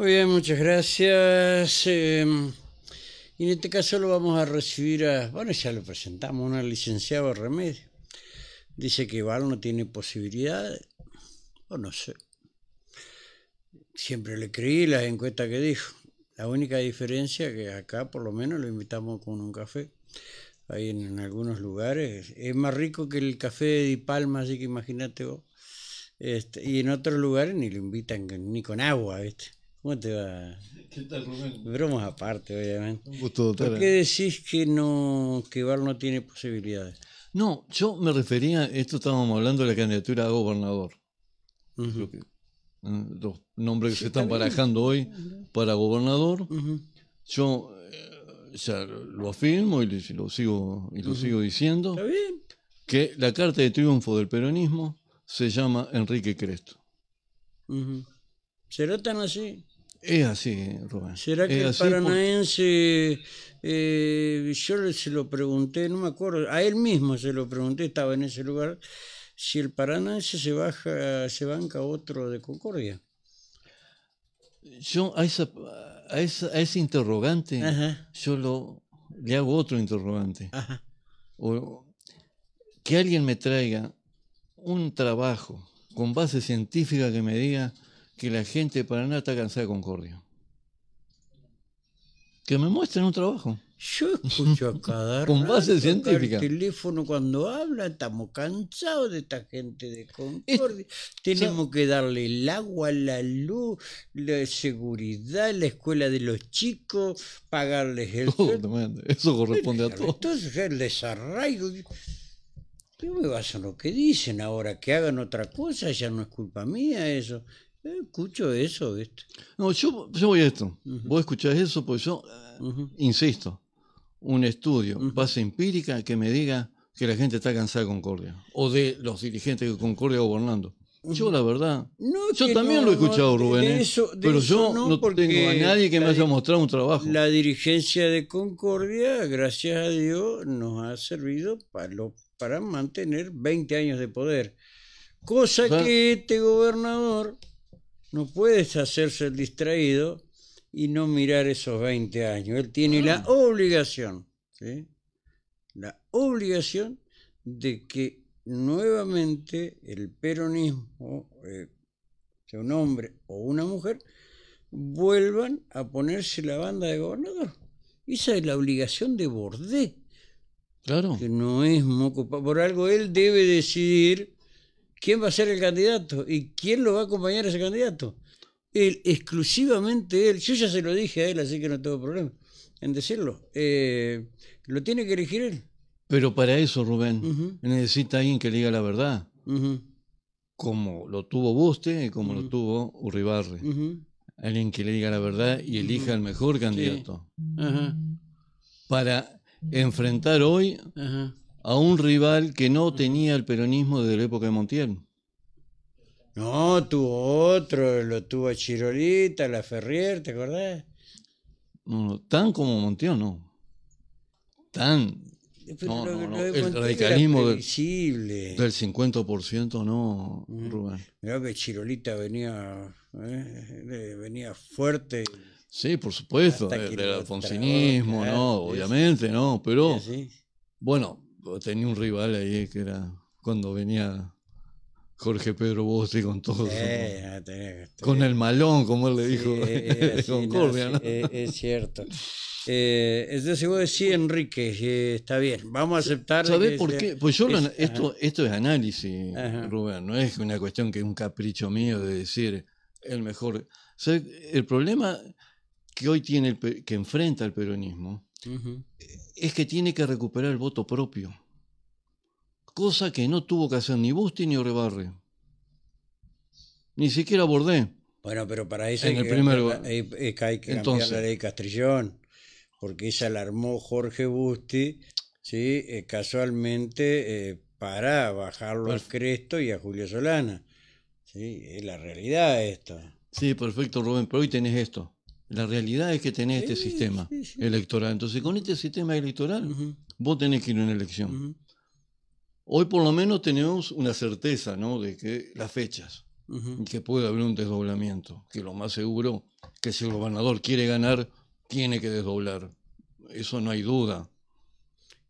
Muy bien, muchas gracias. Eh, y en este caso lo vamos a recibir a, bueno, ya lo presentamos, una licenciada Remedio. Dice que Val no tiene posibilidades, o no sé. Siempre le creí las encuestas que dijo. La única diferencia que acá por lo menos lo invitamos con un café. Ahí en, algunos lugares. Es más rico que el café de Di Palma, así que imagínate vos. Este, y en otros lugares ni lo invitan ni con agua, ¿viste? ¿Cómo te va? ¿Qué tal, Rubén? Bromas aparte, obviamente. Un gusto, doctora. ¿Por qué decís que no que Val no tiene posibilidades? No, yo me refería, esto estábamos hablando de la candidatura a gobernador. Que, eh, los nombres que Sí, se están barajando hoy para gobernador. Yo eh, ya lo afirmo y lo, sigo, y lo sigo diciendo, ¿Está bien? que la carta de triunfo del peronismo se llama Enrique Cresto. ¿Será tan así? Es así, Rubén. ¿Será que el así por- paranaense, eh, yo le- se lo pregunté, no me acuerdo, a él mismo se lo pregunté, estaba en ese lugar, si el paranaense se baja, se banca otro de Concordia. Yo a, esa, a, esa- a ese interrogante, Ajá, yo lo, le hago otro interrogante. ajá. o que alguien me traiga un trabajo con base científica que me diga que la gente de Paraná está cansada de Concordia. Que me muestren un trabajo. Yo escucho a cada Con base científica. El teléfono cuando habla, estamos cansados de esta gente de Concordia. Tenemos que darle el agua, la luz, la seguridad, la escuela de los chicos, pagarles el Todo. Eso corresponde a todo. Entonces el desarraigo. Yo me baso en lo que dicen ahora, que hagan otra cosa, ya no es culpa mía eso. Eh, escucho eso, ¿viste? No, yo, yo voy a esto. Ujú. Vos escuchás eso, pues yo, eh, insisto, un estudio, base empírica que me diga que la gente está cansada de Concordia. O de los dirigentes de Concordia gobernando. Yo, la verdad, No, Yo también no, lo he escuchado, Rubén, de ¿eh? eso- de pero yo no, tengo a nadie que me haya mostrado un trabajo. La dirigencia de Concordia, gracias a Dios, nos ha servido para, lo- para mantener 20 años de poder. Cosa que este gobernador no puede hacerse el distraído y no mirar esos 20 años. Él tiene la obligación, ¿sí? la obligación de que nuevamente el peronismo, eh, sea un hombre o una mujer, vuelvan a ponerse la banda de gobernador. Esa es la obligación de Bordet, Claro. que no es moco. Por algo él debe decidir quién va a ser el candidato y quién lo va a acompañar a ese candidato. Él, exclusivamente él. Yo ya se lo dije a él, así que no tengo problema en decirlo. Eh, lo tiene que elegir él. Pero para eso, Rubén, Ujú, necesita alguien que le diga la verdad, como lo tuvo Buste y como lo tuvo Urribarri. Alguien que le diga la verdad y elija el mejor candidato. Ajá, Para enfrentar hoy. A un rival que no tenía el peronismo desde la época de Montiel. No, tuvo otro, lo tuvo a Chirolita, la Ferrier, ¿te acordás? No, no, tan como Montiel, no. Tan No, lo- no, no, el radicalismo del- del 50%, no, Ujú. Rubén. Mirá que Chirolita venía, eh, eh, venía fuerte. Sí, por supuesto, del alfonsinismo, no, obviamente, no, pero bueno, tenía un rival ahí que era cuando venía Jorge Pedro Bosti con todo, tenía que- con el malón, como él le Sí, dijo, eh, de sí, no, Concordia, sí, ¿no? eh, es cierto. Eh, entonces vos decís, Enrique, eh, está bien, vamos a aceptar. de ¿Sabés por sea- qué? Pues yo, lo es- esto, esto es análisis, Ajá. Rubén, no es una cuestión que es un capricho mío de decir el mejor. ¿Sabés? El problema que hoy tiene, el que enfrenta el peronismo, Es que tiene que recuperar el voto propio. Cosa que no tuvo que hacer ni Busti ni Orebarre. Ni siquiera Bordé. Bueno, pero para eso En hay el que, primer cambiar go- la, hay- hay que- hay que cambiar la ley Castrillón, porque esa la armó Jorge Busti, ¿sí? Eh, casualmente eh, para bajarlo al Cresto y a Julio Solana. ¿sí? Es la realidad esto. Sí, perfecto, Rubén, pero hoy tenés esto. La realidad es que tenés este sistema sí, sí. electoral. Entonces, con este sistema electoral, vos tenés que ir a una elección. Hoy por lo menos tenemos una certeza, ¿no? De que las fechas, y que puede haber un desdoblamiento, que lo más seguro que si el gobernador quiere ganar, tiene que desdoblar. Eso no hay duda.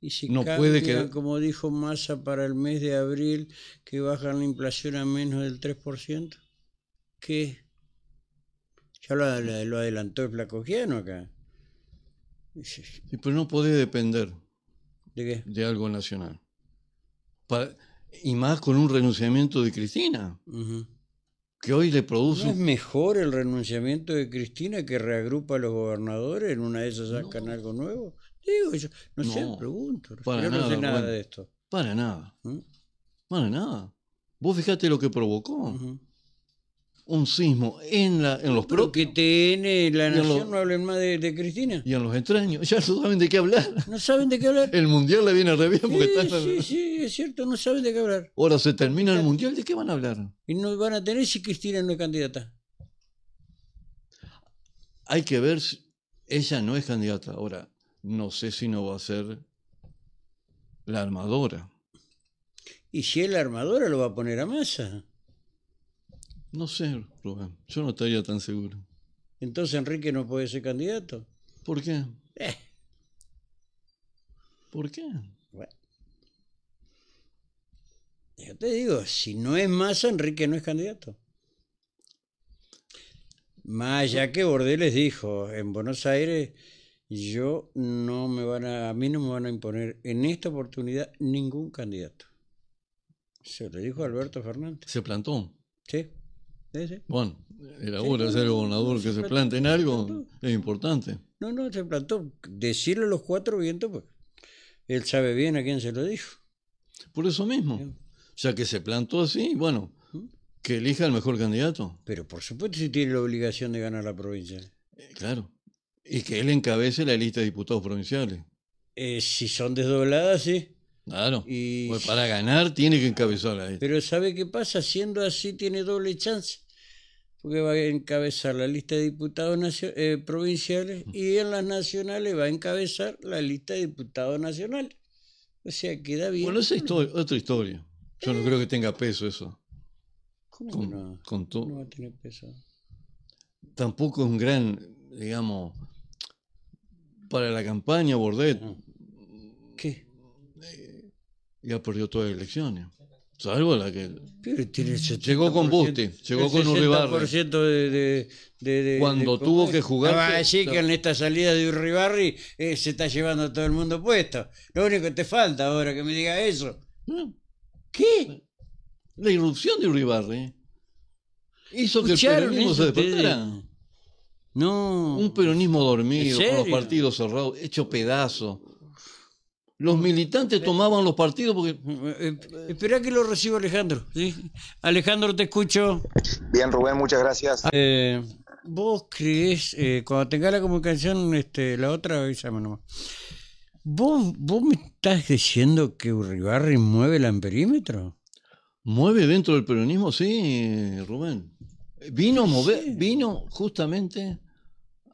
Y si No puede quedar- como dijo Massa, para el mes de abril, que bajan la inflación a menos del 3%, ¿qué? Ya lo, adelantó el Flacogiano acá. Sí, pero no puede depender ¿De qué? de algo nacional. Y más con un renunciamiento de Cristina, que hoy le produce... ¿No es mejor el renunciamiento de Cristina que reagrupa a los gobernadores? ¿En una de esas sacan algo nuevo? Digo, yo no, sé, No, pregunto. para yo no sé nada, bueno. de esto. Para nada, ¿Mm? para nada. Vos fijate lo que provocó. Un sismo en, la, en los Pero que propios TN La Nación no hablen más de, de Cristina. y en los extraños. Ya no saben de qué hablar. No saben de qué hablar. El mundial le viene re bien porque Sí, están- sí, sí, es cierto, no saben de qué hablar. Ahora se termina el mundial, ¿de qué van a hablar? Y no van a tener si Cristina no es candidata. Hay que ver, si- ella no es candidata. Ahora, no sé si no va a ser la armadora. Y si es la armadora, lo va a poner a masa. No sé, Rubén, yo no estaría tan seguro. Entonces Enrique no puede ser candidato. ¿Por qué? Eh, ¿Por qué? bueno. Yo te digo, si no es masa, Enrique no es candidato. Más allá que Bordeles dijo, en Buenos Aires, yo no me van a, a mí no me van a imponer en esta oportunidad ningún candidato. Se lo dijo Alberto Fernández. Se plantó. Sí, sí, sí. Bueno, era Sí, hora de no, ser gobernador no, que se se plante en algo plantó. es importante. No, no, se plantó. Decirle a los cuatro vientos, pues él sabe bien a quién se lo dijo. Por eso mismo. Ya que se plantó así, bueno, que elija el mejor candidato. Pero por supuesto si tiene la obligación de ganar la provincia. Eh, claro. Y que él encabece la lista de diputados provinciales. Eh, si son desdobladas, sí. Claro. Y- Pues para ganar tiene que encabezar la lista. Pero ¿sabe qué pasa? Siendo así tiene doble chance. Porque va a encabezar la lista de diputados eh, provinciales y en las nacionales va a encabezar la lista de diputados nacionales. O sea, queda bien. Bueno, esa es otra historia. Yo no creo que tenga peso eso. ¿Cómo Con, no? con No va a tener peso. Tampoco es un gran, digamos, para la campaña Bordet ¿Qué? Ya perdió todas las elecciones. Salvo la que tiene el 70%, Llegó con Busti, llegó con Uribarri. 60% de, de, de, de- Cuando de- tuvo ¿cómo que jugar, No va a se- decir no. que en esta salida de Uribarri eh, se está llevando a todo el mundo puesto. Lo único que te falta ahora que me diga eso. ¿Qué? la irrupción de Uribarri hizo que el ¿Escucharon peronismo se despertara. No. Un peronismo dormido, ¿En con los partidos cerrados, hecho pedazos. Los militantes tomaban los partidos porque Eh, eh, espera que lo reciba Alejandro. ¿sí? Alejandro, te escucho. Bien, Rubén, muchas gracias. Eh, ¿Vos crees, eh, cuando tenga la comunicación, este, la otra, avísame nomás. ¿Vos, ¿Vos me estás diciendo que Uribarri mueve el amperímetro? mueve dentro del peronismo, sí, Rubén. Vino a mover, vino justamente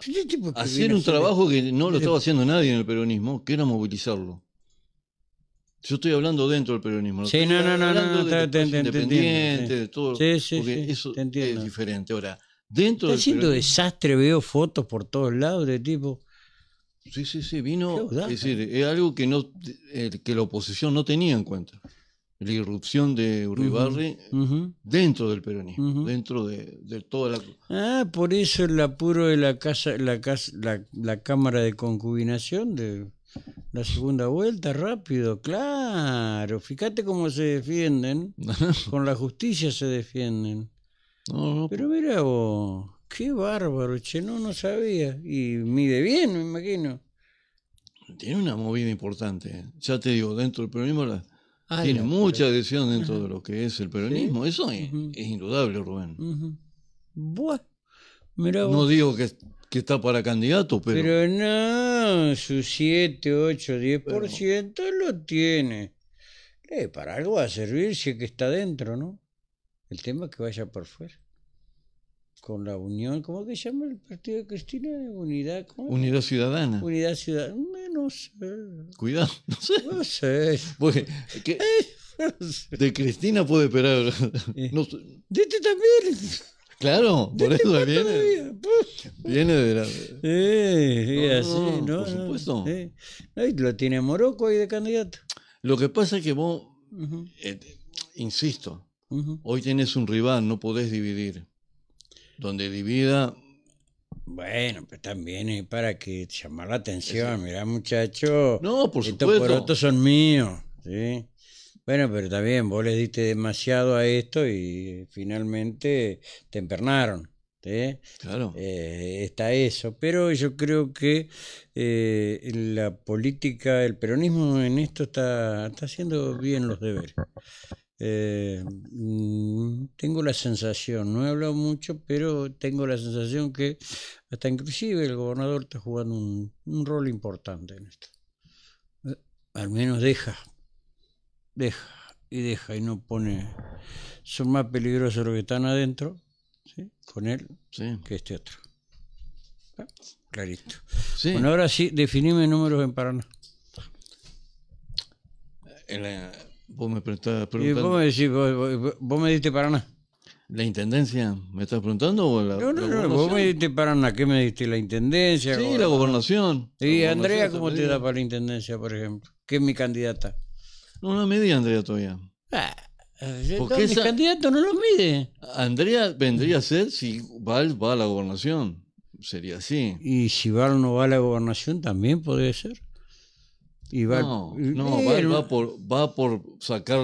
Este a hacer un hacer- trabajo que no lo estaba haciendo nadie en el peronismo, que era movilizarlo. Yo estoy hablando dentro del peronismo. Sí, estoy no, no, no, no, del te- independiente, de todo. Sí, sí, porque sí, eso es diferente. Ahora, dentro Está haciendo desastre, veo fotos por todos lados de tipo. Sí, sí, sí, vino. Es decir, es algo que, no, eh, que la oposición no tenía en cuenta. La irrupción de Uribarri dentro del peronismo, dentro de, de toda la. Ah, por eso el apuro de la casa, la casa, la, la cámara de concubinación de la segunda vuelta, rápido, claro. Fíjate cómo se defienden, con la justicia se defienden. No, no, Pero mira vos, qué bárbaro, che, no, no sabía. Y mide bien, me imagino. tiene una movida importante. Ya te digo, dentro del peronismo la- Ah, tiene mucha adhesión dentro de lo que es el peronismo. Eso es, indudable, Rubén. Buah, vos. No digo que, que está para candidato, pero, Pero no, su 7, 8, 10% lo tiene. Eh, para algo va a servir si es que está dentro, ¿no? El tema es que vaya por fuera. Con la unión, ¿cómo que se llama el partido de Cristina? Unidad, ¿cómo? unidad ciudadana. Unidad Ciudadana. No sé. Cuidado, no sé. No sé. Porque sé. de Cristina puede esperar. No sé. De este también. Claro, por eso viene. pues, Viene de la. Sí, No, así, no, ¿no? por supuesto. lo tiene Morocco ahí de candidato. Lo que pasa es que vos, eh, insisto, hoy tenés un rival, no podés dividir. Donde divida, Bueno, pues también es para que llamar la atención. Mirá, muchacho. No, por estos supuesto. porotos son míos. ¿sí? Bueno, pero bien, vos le diste demasiado a esto y finalmente te empernaron. ¿sí? claro. Eh, está eso, pero yo creo que eh, la política, el peronismo en esto está, está haciendo bien los deberes. Eh, mm, tengo la sensación, no he hablado mucho, pero tengo la sensación que hasta inclusive el gobernador está jugando un, un rol importante en esto. Eh, al menos deja, deja y deja y no pone... Son más peligrosos los que están adentro, ¿sí? con él, Sí. que este otro. Clarito. sí. Bueno, ahora sí, definime números en Paraná. En la- vos me preguntás- Y vos me decís, vos, vos- vos me diste Paraná. ¿La intendencia? ¿Me estás preguntando? O la, No, no, la no, vos me diste Paraná. ¿Qué me diste? ¿La intendencia? Sí, la gobernación. ¿Y Andrea gobernación, cómo te da para la intendencia, por ejemplo? Que es mi candidata. No, no me di Andrea todavía. Ah, eh, Porque mis esa- candidatos no lo mide. Andrea vendría a ser si Val va a la gobernación. Sería así. Y si Val no va a la gobernación, también puede ser. Y Val, No, no, Eh, Val va por, va por sacar.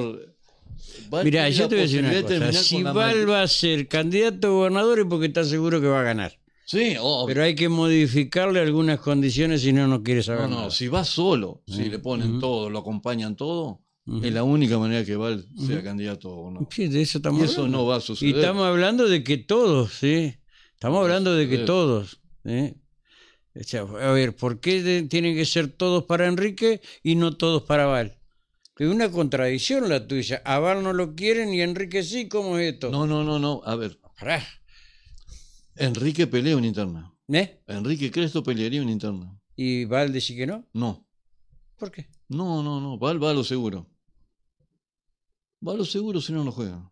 Val Mirá, tiene yo la te voy a decir una posibilidad de cosa. terminar Si con la Val va a ser candidato a gobernador es porque está seguro que va a ganar. Sí, obvio. Pero hay que modificarle algunas condiciones si no, no quiere saber No, no, nada. si va solo, si le ponen todo, lo acompañan todo, es la única manera que Val sea candidato o no. Sí, de eso estamos Y eso hablando. no va a Y suceder. estamos hablando de que todos, ¿sí? Estamos hablando de que todos, sea, a ver, ¿por qué de- tienen que ser todos para Enrique y no todos para Val? Es una contradicción la tuya. A Val no lo quieren y a Enrique sí, ¿cómo es esto? No, no, no, no. A ver, Pará. Enrique pelea una interna. ¿Eh? Enrique Cresto pelearía una interna. ¿Y Val dice que no? No, ¿Por qué? no, no, no. Val va a lo seguro. Va a lo seguro si no, no juega.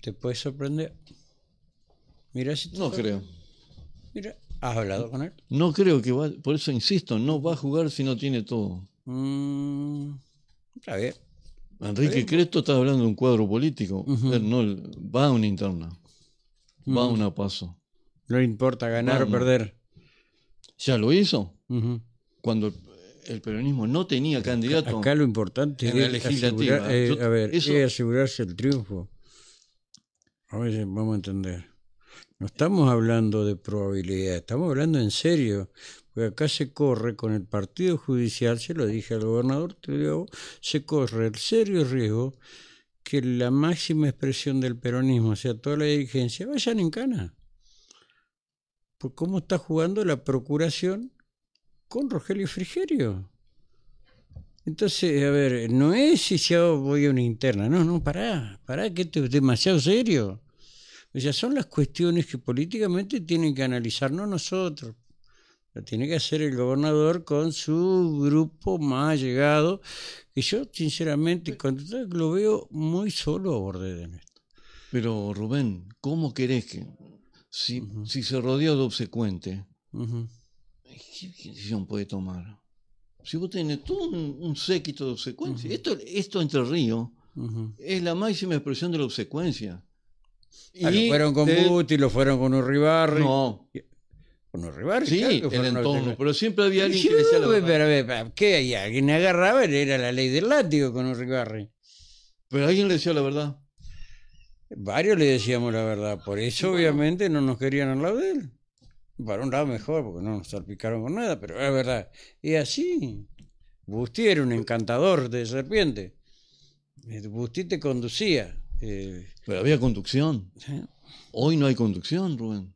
¿Te puede sorprender? Mira si te No sorprende. creo. Mira, ¿has hablado con él? No creo que va. Por eso insisto, no va a jugar si no tiene todo. Mm, está bien. Enrique Cresto está hablando de un cuadro político. Él no va a una interna. Va a una paso. No le importa ganar o perder. Ya lo hizo cuando el, peronismo no tenía candidato. Acá lo importante En la es legislativa, asegurar- eh, yo- a ver, eso- es asegurarse el triunfo. A ver, vamos a entender. No estamos hablando de probabilidad, estamos hablando en serio. Porque acá se corre con el partido judicial, se lo dije al gobernador, te se corre el serio riesgo que la máxima expresión del peronismo, o sea, toda la dirigencia, vayan en cana. Por cómo está jugando la procuración con Rogelio Frigerio. Entonces, a ver, no es si yo voy a una interna, no, no, pará, pará, que esto es demasiado serio. O sea, son las cuestiones que políticamente tienen que analizarnos nosotros. Lo tiene que hacer el gobernador con su grupo más llegado, que yo, sinceramente, cuando lo veo muy solo a Borded en esto. Pero Rubén, ¿cómo querés que si, si se rodeó de obsecuente. ¿qué, qué decisión puede tomar? Si vos tenés todo un, un séquito de obsecuencia, esto, esto entre Ujú. es la máxima expresión de la obsecuencia. Ah, lo fueron con Buti, lo fueron con Urribarri. No, Con Urribarri, sí, claro el entorno, pero siempre había alguien Sí, que decía la pero, verdad. ver, pa- ¿qué hay? Alguien agarraba, era la ley del látigo con Urribarri. Pero alguien le decía la verdad. Varios le decíamos la verdad, por eso obviamente no nos querían al lado de él. Para un lado mejor, porque no nos salpicaron con nada, pero es verdad. Y así, Busti era un encantador de serpiente. Busti te conducía. Eh, Pero había conducción. ¿sí? Hoy no hay conducción, Rubén.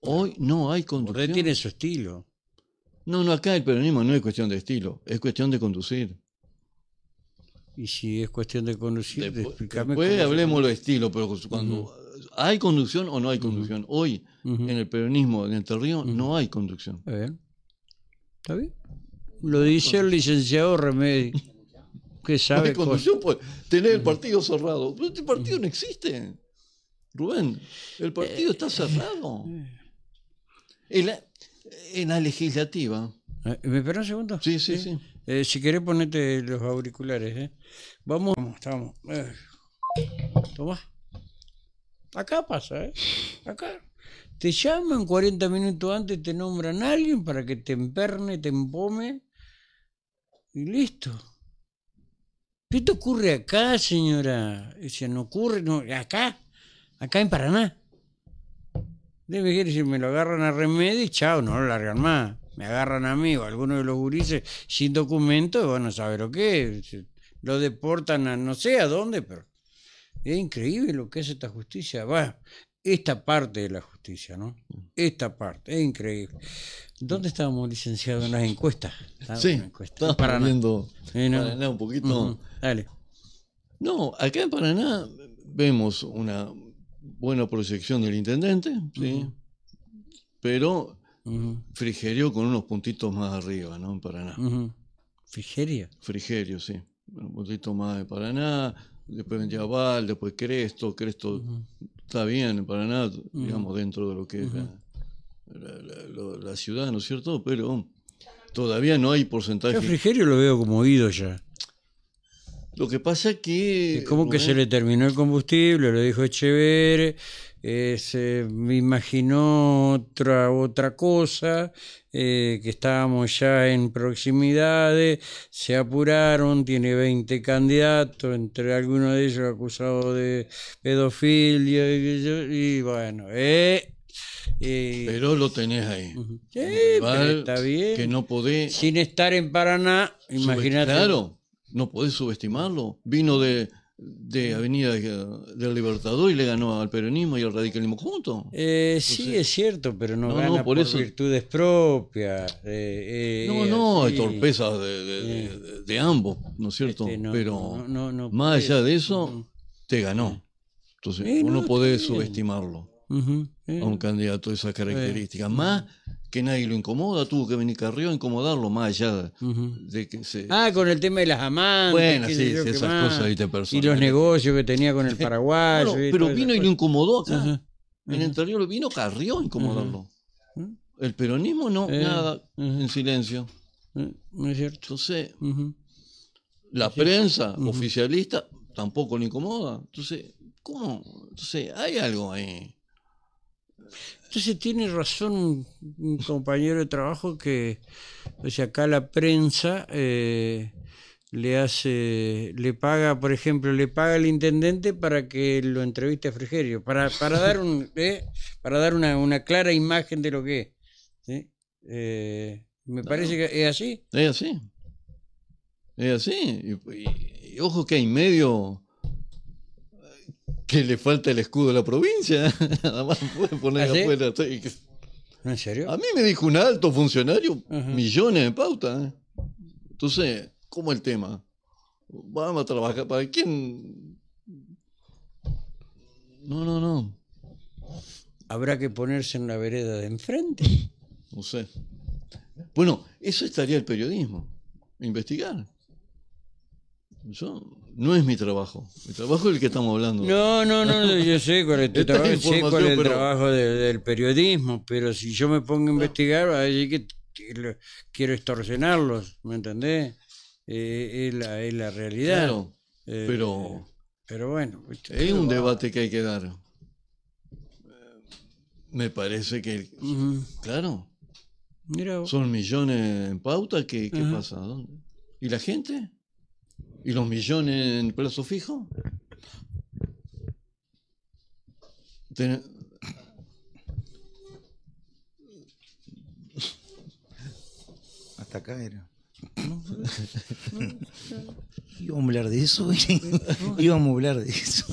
Hoy no hay conducción. tiene su estilo. No, no, acá el peronismo no es cuestión de estilo, es cuestión de conducir. Y si es cuestión de conducir, Después, explícame. después hablemos de estilo, pero cuando hay conducción o no hay conducción. Hoy, en el peronismo de Entre Ríos, no hay conducción. Está bien. Está bien. Lo dice el licenciado Remedi. que No sabe hay conducción por tener el partido cerrado. Pero este partido no existe. Rubén, el partido está cerrado. En la, en la legislativa. Eh, ¿Me espera un segundo? Sí, sí, sí. Eh, si querés ponete los auriculares, ¿eh? Vamos, vamos, estamos. Eh. Tomá. Acá pasa, ¿eh? Acá. Te llaman 40 minutos antes, te nombran a alguien para que te emperne, te empome y listo. Esto ocurre acá, señora. Dice, no ocurre, no, acá, acá en Paraná. Debe querer decir, me lo agarran a remedio y chao, no lo largan más. Me agarran a mí o a alguno de los gurises sin documento, van a saber lo que es. Lo deportan a no sé a dónde, pero es increíble lo que es esta justicia. Va, esta parte de la justicia, ¿no? Esta parte, es increíble. ¿Dónde estábamos licenciados en las encuestas? Estábamos Sí, en encuestas. En Paraná. viendo. Paraná un poquito. Dale. No, acá en Paraná vemos una buena proyección del intendente, sí, pero Frigerio con unos puntitos más arriba, ¿no? En Paraná. ujú. Frigeria. Frigerio, sí. Un puntito más de Paraná, después vendría Val, después Cresto, Cresto está bien en Paraná, digamos, dentro de lo que es la, la- la- lo- la ciudad, ¿no es cierto? Pero todavía no hay porcentaje. Yo a Frigerio lo veo como oído ya. Lo que pasa es que... Es como que se le terminó el combustible, lo dijo Echeverre, eh, se me imaginó otra, otra cosa, eh, que estábamos ya en proximidades, se apuraron, tiene 20 candidatos, entre algunos de ellos acusados de pedofilia, y, y bueno, eh, eh, Pero lo tenés ahí. Sí, pero está bien. Que no podés... Sin estar en Paraná, imagínate. Claro, no podés subestimarlo. Vino de, de Avenida del Libertador y le ganó al peronismo y al radicalismo juntos. Eh, sí, es cierto, pero no, No, gana no, por virtudes propias. eh, eh, No, no, hay torpezas de, de- ambos, ¿no es cierto? Este, no, Pero más allá de eso, te ganó. Entonces, uno no, puede eh. a un candidato de esas características. Más que nadie lo incomoda, tuvo que venir Carrió a incomodarlo, más allá de que se... Ah, con el tema de las amantes. Bueno, sí, esas más. cosas, viste, Y personales. los negocios que tenía con el paraguayo. Bueno, y pero vino y lo incomodó acá. En el interior vino Carrió a incomodarlo. Ujú. El peronismo no, Eh, nada, ujú. en silencio. Eh, No es cierto. Entonces, la prensa oficialista tampoco le incomoda. Entonces, ¿cómo? Entonces, hay algo ahí. Entonces tiene razón un, un compañero de trabajo que, o sea, acá la prensa eh, le hace, le paga, por ejemplo, le paga al intendente para que lo entreviste a Frigerio, para, para dar un, eh, para dar una, una clara imagen de lo que es. ¿sí? Eh, me parece que es así. Es así. Es así. Y, y- y ojo que hay medio que le falta el escudo de la provincia. Nada más puede poner ¿Ah, sí? afuera. Sí, que- ¿No, ¿En serio? A mí me dijo un alto funcionario, millones de pautas. ¿eh? Entonces, ¿cómo el tema? Vamos a trabajar. ¿Para quién? No, no, no. Habrá que ponerse en la vereda de enfrente. No sé. Bueno, eso estaría el periodismo. Investigar. Yo, no es mi trabajo. Mi trabajo es el que estamos hablando. No, no, no, yo sé cuál es tu Esta trabajo, sé cuál información, es el pero- trabajo de- del periodismo, pero si yo me pongo a investigar, va a decir que quiero extorsionarlos, ¿me entendés? Eh, es, la, es la realidad. Claro, Eh, pero Pero bueno, es un debate que hay que dar. Eh, Me parece que, claro, Mira son millones en pauta. ¿Qué, qué pasa? ¿Dónde? ¿Y la gente? ¿Y los millones en plazo fijo? Ten- Hasta acá era. Íbamos a hablar de eso, íbamos a hablar de eso.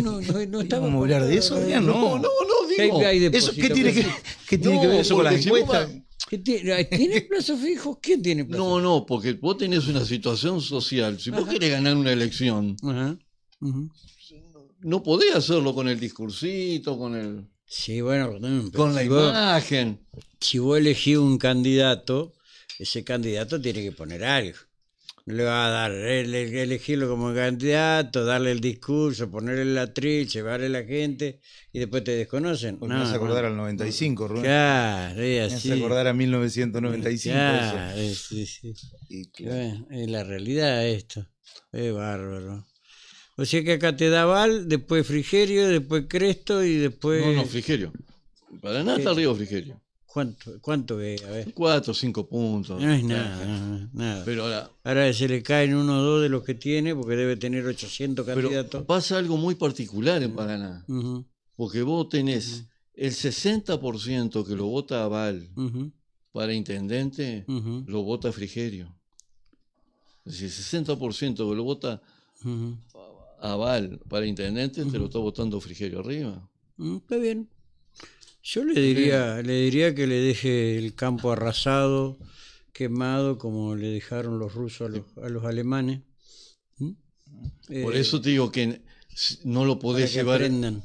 No, no, no estaba Íbamos a hablar de eso, no. No, no, no, ¿Qué hay- digo. hay ¿Eso qué depósito? tiene que, qué tiene No, que ver eso con las vos encuestas? ¿Qué tiene, ¿Tiene plazo fijo? ¿Quién tiene plazo No, no, porque vos tenés una situación social. Si vos querés ganar una elección? Ajá. Ujú. no podés hacerlo con el discursito, con el Sí, bueno, pero con la si vos- imagen. si vos elegís un candidato, ese candidato tiene que poner algo. Le va a dar, ele- elegirlo como candidato, darle el discurso, ponerle el atril, llevarle a la gente y después te desconocen. Porque No, me hace acordar no. al 95, Rubén. Claro, es Me así. hace acordar a 1995. Claro, eso. es- sí, sí. Y claro. Es la realidad esto. Es bárbaro. O sea que acá te da Val, después Frigerio, después Cresto y después. No, no, Frigerio. Para nada está arriba Frigerio. ¿Cuánto, cuánto es? A ver. Cuatro o cinco puntos. No es nada, nada. Pero ahora, Ahora se le caen uno o dos de los que tiene, porque debe tener 800 pero candidatos. pasa algo muy particular en Paraná. Porque vos tenés el 60% que lo vota a Val ujú, para intendente, lo vota Frigerio. Es decir, el 60% que lo vota ujú. a Val para intendente, te lo está votando Frigerio arriba. Mm, Está bien. Yo le diría, le diría que le deje el campo arrasado, quemado, como le dejaron los rusos a los, a los alemanes. ¿Mm? Por Eh, eso te digo que no lo podés llevar aprendan.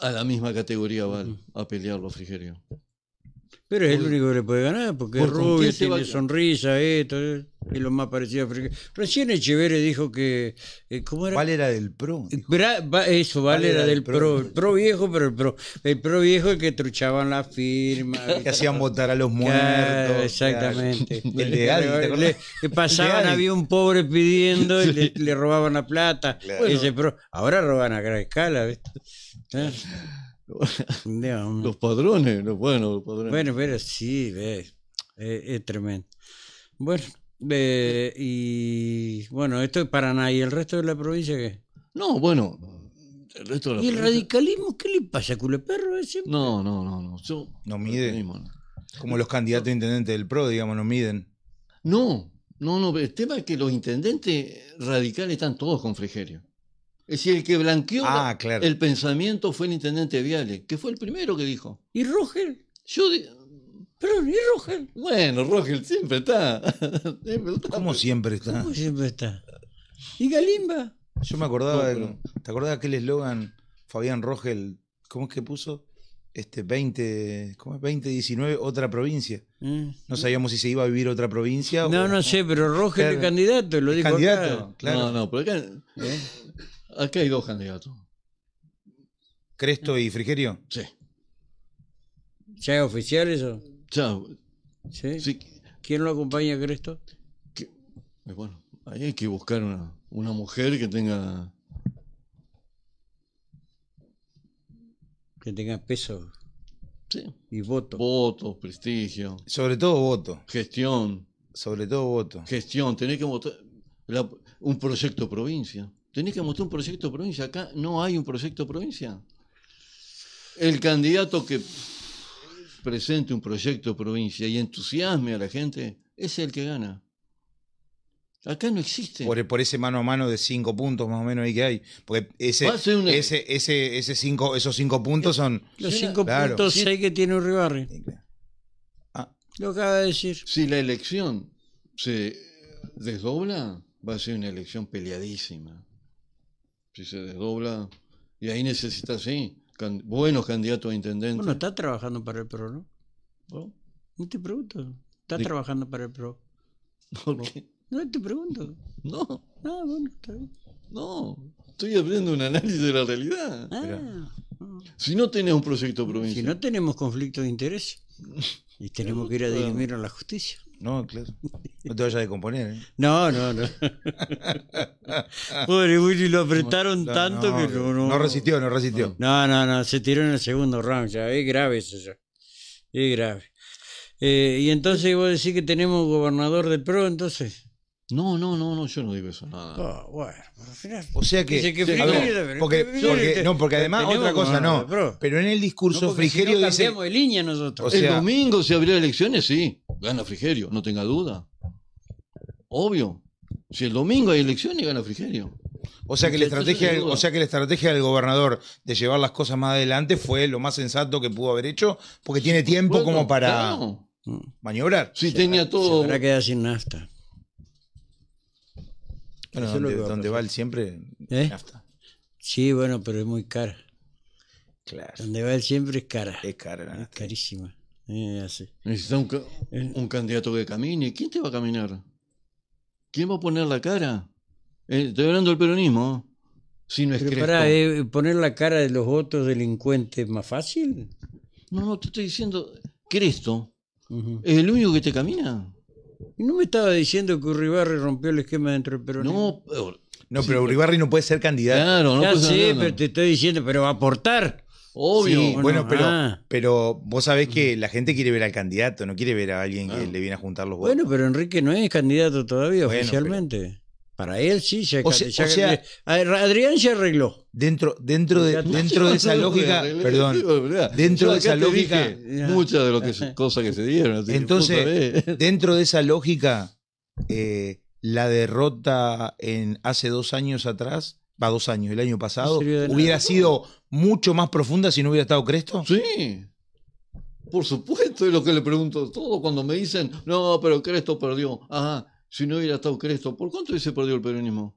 a la misma categoría Val, a pelearlo a Frigerio. Pero es el único que le puede ganar, porque es por rubio, tiene sonrisa, esto, eh, es lo más parecido a Frigerio. Recién Echeverre dijo que, eh, ¿cómo era? Del pro. Bra- va- eso, vale, era del pro, pro. el pro viejo, pero el pro, el pro viejo el que truchaban la firma. Que hacían votar a los Claro, muertos. exactamente. claro. El de Adi, ¿te Le- que pasaban, El de Adi. había un pobre pidiendo y le, le robaban la plata. Claro. Ese pro, ahora roban a gran escala, ¿viste? Claro. Los padrones, los buenos, los padrones. bueno, pero sí, es, es tremendo. Bueno, eh, y bueno, esto es Paraná y el resto de la provincia, ¿qué? No, bueno, el resto de la ¿Y el radicalismo qué le pasa, culeperro? No, no, no, no. Yo, No mide. mismo, no. Como los candidatos a intendente del pro, digamos, no miden. No, no, no. El tema es que los intendentes radicales están todos con Frigerio. Es decir, el que blanqueó Ah, claro. el pensamiento fue el intendente Viale, que fue el primero que dijo. ¿Y Rogel? Yo, di- Perdón, ¿y Rogel? bueno, Rogel siempre está. Siempre está. Como siempre está. ¿Cómo siempre está? ¿Y Galimba? Yo me acordaba, No, de- pero- ¿te acordás de aquel eslogan Fabián Rogel? ¿Cómo es que puso? Este 20, ¿cómo es? 2019, otra provincia. Eh. No sabíamos si se iba a vivir otra provincia. No, o- no sé, pero Rogel Claro. es candidato, lo ¿Es dijo candidato, acá. claro. No, no, pero acá, ¿Eh? Acá hay dos candidatos. Cresto y Frigerio. Sí. ¿Ya es oficial eso? Ya, ¿Sí? sí, ¿Quién lo acompaña a Cresto? que- eh, bueno, ahí hay que buscar una, una mujer que tenga. Que tenga peso Sí, y voto. votos, prestigio, Sobre todo voto. gestión. Sobre todo voto. Gestión, tenés que votar la- un proyecto provincia. Tenés que mostrar un proyecto provincia. Acá no hay un proyecto provincia. El candidato que presente un proyecto provincia y entusiasme a la gente es el que gana. Acá no existe. Por, por ese mano a mano de cinco puntos más o menos ahí que hay. Porque ese, ese, ese, ese cinco, esos cinco puntos son. Los cinco claro. puntos Sí. seis que tiene Uribarri. Ah, Lo acaba de decir. Si la elección se desdobla, va a ser una elección peleadísima. Si se desdobla, y ahí necesitas, sí, can- buenos candidatos a intendente. Bueno, está trabajando para el PRO, ¿no? ¿no? No te pregunto. Está trabajando para el PRO. ¿Por qué? No te pregunto. No, Ah, bueno, está bien. no. Estoy haciendo un análisis de la realidad. Ah. Si no tenés un proyecto Si provincial. no tenemos conflicto de interés y tenemos que ir a dirimir a la justicia. No, claro. No te vayas a descomponer. ¿eh? No, no, no. Pobre Willy, lo apretaron No, tanto no, que no, no. no resistió, no resistió. No, no, no, se tiró en el segundo round ya. Es grave eso ya. Es grave. Eh, y entonces vos decís que tenemos gobernador del PRO, entonces. No, no, no, no, yo no digo eso. Nada. Ah, bueno, pero al final. O sea que. Frigerio ver, porque, no, porque además otra cosa no. de. Pero en el discurso No, si Frigerio no dice. de línea nosotros. O sea- el domingo, si habría elecciones, sí. Gana Frigerio, no tenga duda. Obvio. Si el domingo hay elecciones, gana Frigerio. O sea que la estrategia, o sea que la estrategia del gobernador de llevar las cosas más adelante fue lo más sensato que pudo haber hecho, porque tiene tiempo Bueno, como para claro. maniobrar. Si tenía Se todo. habrá quedado sin nafta. Bueno, que va pasar. va él siempre. ¿Eh? nafta. Sí, bueno, pero es muy cara. Claro. Donde va él siempre es cara. Es cara la Es nafta. carísima. Eh, así. Necesita un, ca- Eh. un candidato que camine. ¿Quién te va a caminar? ¿Quién va a poner la cara? Eh, estoy hablando del peronismo. Si no es Pero para eh, poner la cara de los otros delincuentes más fácil. No, no, te estoy diciendo, Cresto Ujú. es el único que te camina. ¿Y no me estaba diciendo que Uribarri rompió el esquema dentro del peronismo? No, pero- No, pero Uribarri no puede ser candidato. claro, no ya puedes sé, pero te estoy diciendo, pero va a aportar. Obvio. Sí, ¿o bueno, no? pero, Ah. pero vos sabés que la gente quiere ver al candidato, no quiere ver a alguien que le viene a juntar los votos. Bueno, pero Enrique no es candidato todavía Bueno, oficialmente. Para él sí, ya, O sea- ya- o sea- Adrián se arregló. dentro, dentro de, dentro de esa lógica, perdón, dentro Yo de esa lógica- muchas de lo que se- cosas que se dieron. Entonces, dentro de esa lógica, eh, la derrota en hace dos años atrás, va dos años, el año pasado, No hubiera sido mucho más profunda si no hubiera estado Cresto. Sí. Por supuesto, es lo que le pregunto todo cuando me dicen, no, pero Cresto perdió. Ajá, si no hubiera estado Cresto, ¿por cuánto hubiese perdido el peronismo?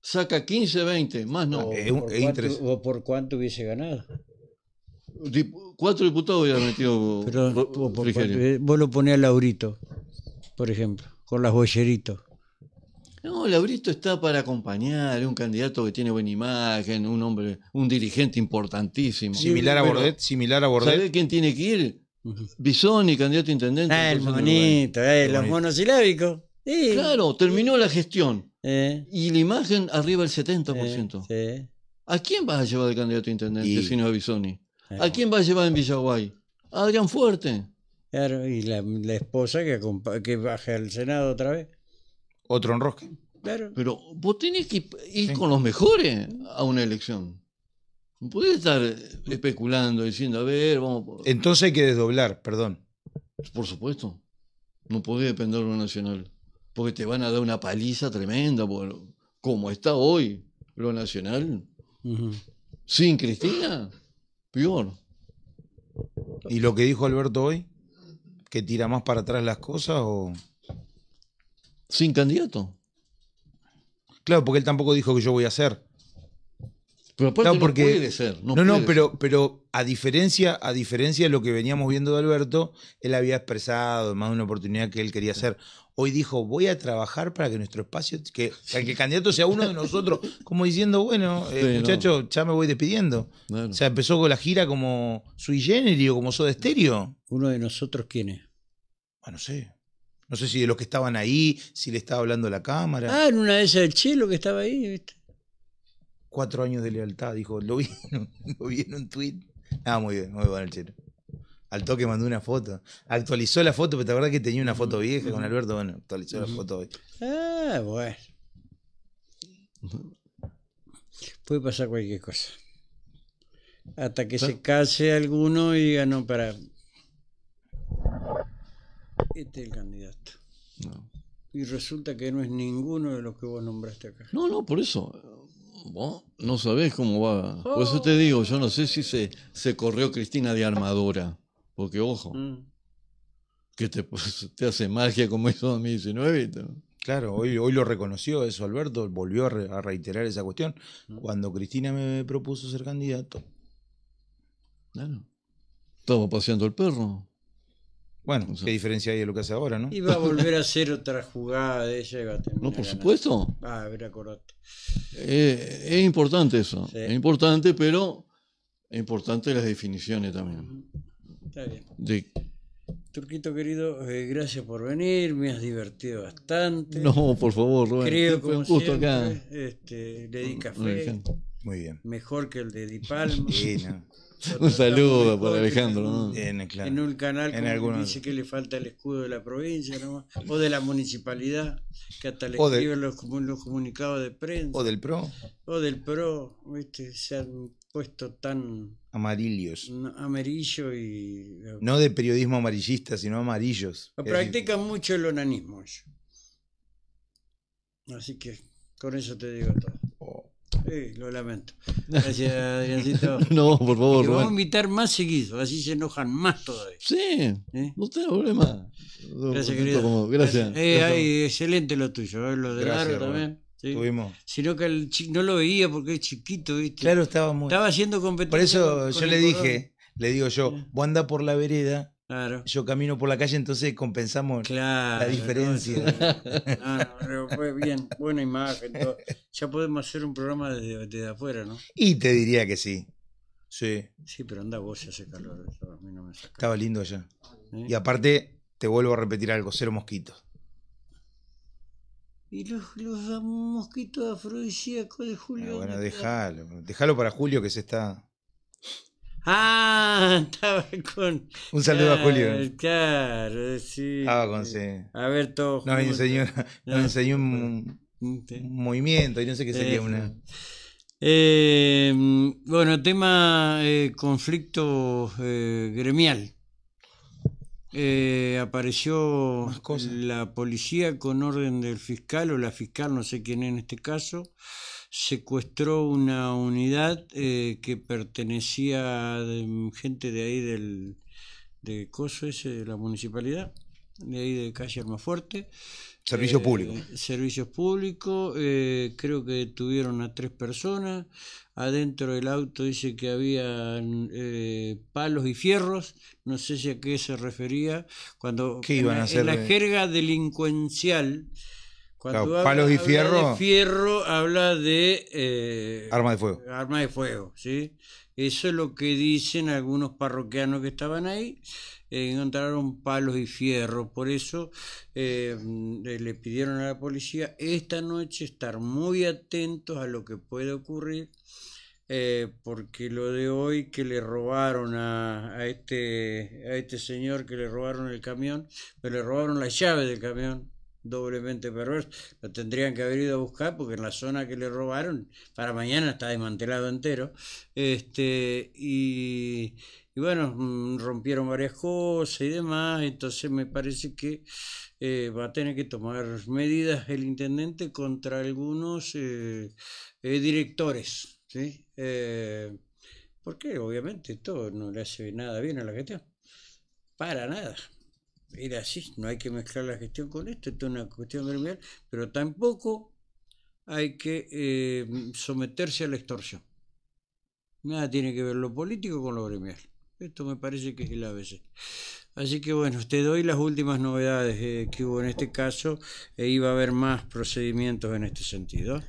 Saca 15, 20, más no. O Eh, por cuánto, interes- o por cuánto hubiese ganado. Dip- Cuatro diputados hubiera metido Pero por eh, vos lo ponés a Laurito, por ejemplo, con las bolleritos. No, Laurito está para acompañar, un candidato que tiene buena imagen, un hombre, un dirigente importantísimo. Similar a Bordet, similar a Bordet. ¿Sabe quién tiene que ir? Bisoni, candidato a intendente. Ah, el monito, eh, El los monosilábicos. Sí. Claro, terminó la gestión Eh, y la imagen arriba del 70%. eh, sí. ¿A quién vas a llevar de candidato a intendente Y- si no a Bisoni? Eh, ¿A quién vas a llevar en Villaguay? A Adrián Fuerte. Claro, y la, la esposa que, que baja al Senado otra vez. Otro enrosque. Claro. Pero vos tenés que ir Sí. con los mejores a una elección. No podés estar especulando, diciendo, a ver, vamos. Entonces hay que desdoblar, perdón. Por supuesto. No podés depender de lo nacional. Porque te van a dar una paliza tremenda. Por, como está hoy lo nacional. Sin Cristina, peor. ¿Y lo que dijo Alberto hoy? ¿Que tira más para atrás las cosas o...? Sin candidato. Claro, porque él tampoco dijo que yo voy a hacer. Pero aparte Claro, no puede ser. No, No, no, puede pero, pero a diferencia, a diferencia de lo que veníamos viendo de Alberto, él había expresado en más de una oportunidad que él quería hacer. Hoy dijo, voy a trabajar para que nuestro espacio, que, que el candidato sea uno de nosotros, como diciendo, bueno, eh, Sí, no. muchacho, ya me voy despidiendo. ser. Claro. O sea, empezó con la gira como sui generis o como Soda Stereo. Uno de nosotros, ¿quién es? Ah, no sé. No sé si de los que estaban ahí, si le estaba hablando a la cámara. Ah, en una de esas del Chelo que estaba ahí, ¿viste? Cuatro años de lealtad, dijo. Lo vi, lo vi en un tweet. Ah, muy bien, muy bueno el chero. Al toque mandó una foto. Actualizó la foto, pero te acuerdas que tenía una foto vieja con Alberto. Bueno, actualizó la foto hoy. Ah, bueno. Puede pasar cualquier cosa. Hasta que se case alguno y diga, no, para. Este es el candidato. No. Y resulta que no es ninguno de los que vos nombraste acá. No, no, por eso. Vos no sabés cómo va. Por eso te digo, yo no sé si se, se corrió Cristina de armadura. Porque, ojo, Mm. que te, pues, te hace magia como hizo 2019. y te- Claro, hoy, hoy lo reconoció eso Alberto, volvió a, re- a reiterar esa cuestión. Cuando Cristina me propuso ser candidato. Claro. Estaba paseando el perro. Bueno, O sea- qué diferencia hay de lo que hace ahora, ¿no? Y va a volver a hacer otra jugada de ella y va a terminar No, por ganando. supuesto. Ah, a ver, acordate. Eh, es importante eso. Sí. Es importante, pero es importante las definiciones también. Está bien. De, Turquito querido, eh, gracias por venir, me has divertido bastante. no, por favor, Rubén. Creo como un gusto siempre, acá. este, le di café. Muy bien. mejor que el de Di Palma. Sí, no. Un saludo para Alejandro. ¿no? Bien, claro. En un canal En algunos- dice que le falta el escudo de la provincia nomás, o de la municipalidad, que hasta le O de- escriben los, comu- los comunicados de prensa, O del PRO, o del PRO, ¿viste? se han puesto tan amarillos. amarillo y... No de periodismo amarillista, sino amarillos. Practican mucho el onanismo. Así que con eso te digo todo. Sí, lo lamento. Gracias, Adriancito. No, por favor, Te vamos a invitar más seguido, así se enojan más todavía. Sí, ¿eh? no tengo problema. Gracias, Como- querido. Gracias. Eh, ay, excelente lo tuyo, eh, lo de Gracias, Laro también. sí. Tuvimos. Sino que el no lo veía porque es chiquito, ¿viste? Claro, estaba muy. Estaba haciendo competencia. Por eso con- yo con le el dije, le digo yo, vos andá por la vereda Claro. Yo camino por la calle, entonces compensamos Claro. la diferencia. No, no, pero fue bien, buena imagen. todo. Ya podemos hacer un programa desde, desde afuera, ¿no? Y te diría que sí. Sí, Sí, pero anda vos, ya hace calor. eso a mí no me saca. estaba lindo allá. ¿Eh? Y aparte, te vuelvo a repetir algo, cero mosquitos. ¿Y los, los mosquitos afrodisíacos de Julio? Ah, bueno, déjalo. Déjalo para Julio que se está. Ah, estaba con. Un saludo a Claro, Julio. Claro, sí. Estaba con sí. A ver, todos. Nos enseñó, nos No. enseñó un, un movimiento y no sé qué sería Eh, una. Eh, bueno, tema eh, conflicto eh, gremial. Eh, apareció la policía con orden del fiscal o la fiscal, no sé quién en este caso, secuestró una unidad eh, que pertenecía a gente de ahí del de Coso ese de la municipalidad, de ahí de calle Almafuerte. Servicio Eh, público. Servicios públicos, eh, creo que detuvieron a tres personas. Adentro del auto dice que había palos y fierros, no sé si a qué se refería. Cuando ¿Qué en iban la- a hacer En la jerga delincuencial, cuando Claro, habla- palos y habla fierro. de fierro, habla de eh, Arma de fuego. arma de fuego, ¿sí? Eso es lo que dicen algunos parroquianos que estaban ahí. eh, encontraron palos y fierros, por eso eh, mm, eh, le pidieron a la policía esta noche estar muy atentos a lo que puede ocurrir, eh, porque lo de hoy que le robaron a, a este, a este señor que le robaron el camión, pero le robaron la llave del camión, doblemente perverso, lo tendrían que haber ido a buscar porque en la zona que le robaron, para mañana está desmantelado entero, este, y, y bueno, mm, rompieron varias cosas y demás, entonces me parece que eh, va a tener que tomar medidas el intendente contra algunos eh, eh, directores, ¿sí? Eh, porque obviamente esto no le hace nada bien a la gestión, para nada. Era así, no hay que mezclar la gestión con esto, esto es una cuestión gremial, pero tampoco hay que eh, someterse a la extorsión. Nada tiene que ver lo político con lo gremial. Esto me parece que es el ABC. Así que bueno, te doy las últimas novedades eh, que hubo en este caso e iba a haber más procedimientos en este sentido.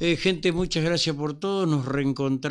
Eh, gente, muchas gracias por todo. Nos reencontramos.